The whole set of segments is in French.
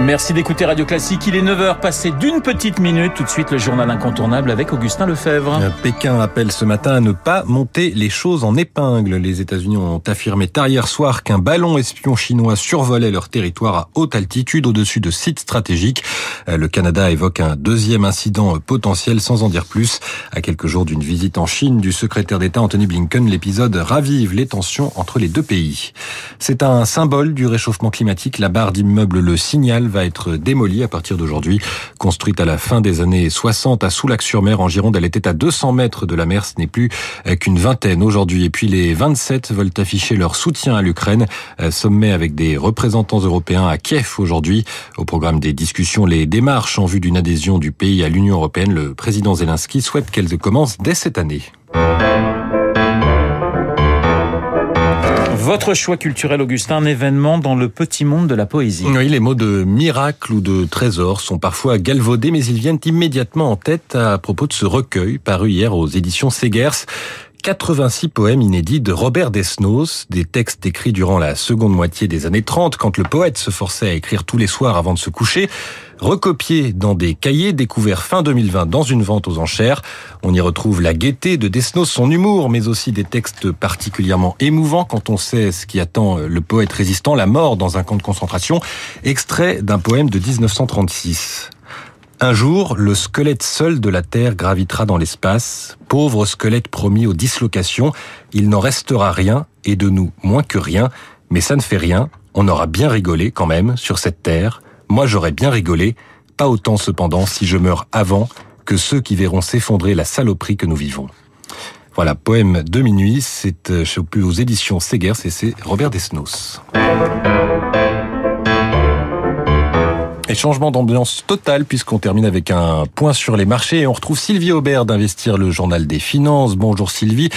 Merci d'écouter Radio Classique. Il est 9h passé d'une petite minute. Tout de suite, le journal incontournable avec Augustin Lefebvre. Euh, Pékin appelle ce matin à ne pas monter les choses en épingle. Les États-Unis ont affirmé tard hier soir qu'un ballon espion chinois survolait leur territoire à haute altitude au-dessus de sites stratégiques. Euh, le Canada évoque un deuxième incident potentiel sans en dire plus. À quelques jours d'une visite en Chine du secrétaire d'État Anthony Blinken, l'épisode ravive les tensions entre les deux pays. C'est un symbole du réchauffement climatique. La barre d'immeuble Le Signal va être démolie à partir d'aujourd'hui. Construite à la fin des années 60 à Soulac-sur-Mer en Gironde, elle était à 200 mètres de la mer. Ce n'est plus qu'une vingtaine aujourd'hui. Et puis les 27 veulent afficher leur soutien à l'Ukraine. Sommet avec des représentants européens à Kiev aujourd'hui. Au programme des discussions, les démarches en vue d'une adhésion du pays à l'Union européenne. Le président Zelensky souhaite qu'elles commencent dès cette année. Votre choix culturel, Augustin, un événement dans le petit monde de la poésie. Oui, les mots de miracle ou de trésor sont parfois galvaudés, mais ils viennent immédiatement en tête à propos de ce recueil paru hier aux éditions Segers. 86 poèmes inédits de Robert Desnos, des textes écrits durant la seconde moitié des années 30, quand le poète se forçait à écrire tous les soirs avant de se coucher, recopiés dans des cahiers découverts fin 2020 dans une vente aux enchères. On y retrouve la gaieté de Desnos, son humour, mais aussi des textes particulièrement émouvants quand on sait ce qui attend le poète résistant, la mort dans un camp de concentration, extrait d'un poème de 1936. Un jour, le squelette seul de la Terre gravitera dans l'espace, pauvre squelette promis aux dislocations, il n'en restera rien, et de nous moins que rien, mais ça ne fait rien, on aura bien rigolé quand même sur cette Terre, moi j'aurais bien rigolé, pas autant cependant si je meurs avant que ceux qui verront s'effondrer la saloperie que nous vivons. Voilà, poème de minuit, c'est aux éditions Segers et c'est Robert Desnos. Et changement d'ambiance total puisqu'on termine avec un point sur les marchés et on retrouve Sylvie Aubert d'Investir le Journal des Finances. Bonjour Sylvie.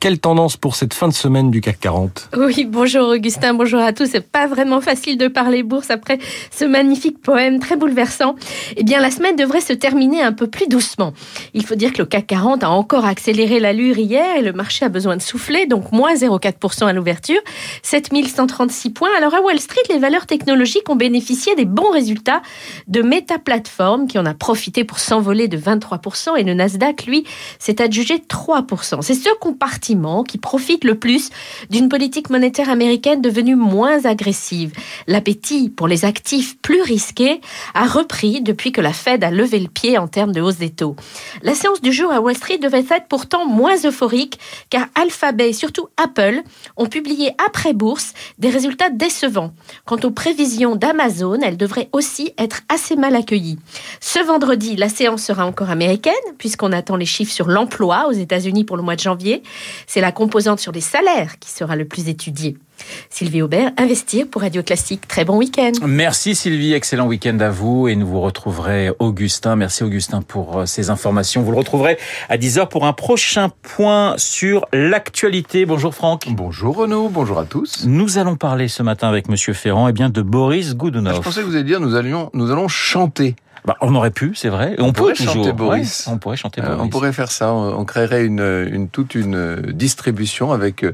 Quelle tendance pour cette fin de semaine du CAC 40 Oui, bonjour Augustin, bonjour à tous. C'est pas vraiment facile de parler bourse après ce magnifique poème très bouleversant. Eh bien, la semaine devrait se terminer un peu plus doucement. Il faut dire que le CAC 40 a encore accéléré l'allure hier et le marché a besoin de souffler, donc moins 0,4% à l'ouverture, 7136 points. Alors à Wall Street, les valeurs technologiques ont bénéficié des bons résultats de Meta Platform qui en a profité pour s'envoler de 23% et le Nasdaq, lui, s'est adjugé 3%. C'est ce compartiment qui profite le plus d'une politique monétaire américaine devenue moins agressive. L'appétit pour les actifs plus risqués a repris depuis que la Fed a levé le pied en termes de hausse des taux. La séance du jour à Wall Street devait être pourtant moins euphorique car Alphabet et surtout Apple ont publié après bourse des résultats décevants. Quant aux prévisions d'Amazon, elles devraient aussi être assez mal accueilli. Ce vendredi, la séance sera encore américaine, puisqu'on attend les chiffres sur l'emploi aux États-Unis pour le mois de janvier. C'est la composante sur les salaires qui sera le plus étudiée. Sylvie Aubert, Investir pour Radio Classique. Très bon week-end. Merci Sylvie, excellent week-end à vous et nous vous retrouverez Augustin. Merci Augustin pour euh, ces informations. Vous le retrouverez à 10h pour un prochain point sur l'actualité. Bonjour Franck. Bonjour Renaud, bonjour à tous. Nous allons parler ce matin avec Monsieur Ferrand et eh bien de Boris Goudounov. Je pensais que vous alliez dire nous allions nous allons chanter. Bah, on aurait pu, c'est vrai. on, on pourrait peut chanter Boris. Ouais, on pourrait chanter Boris. Euh, on pourrait faire ça. On, on créerait une, une, toute une distribution avec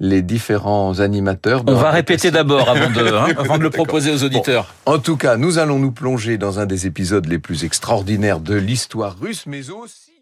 les différents animateurs. On va répéter d'abord avant de, hein, avant de le proposer aux auditeurs. Bon, en tout cas, nous allons nous plonger dans un des épisodes les plus extraordinaires de l'histoire russe, mais aussi...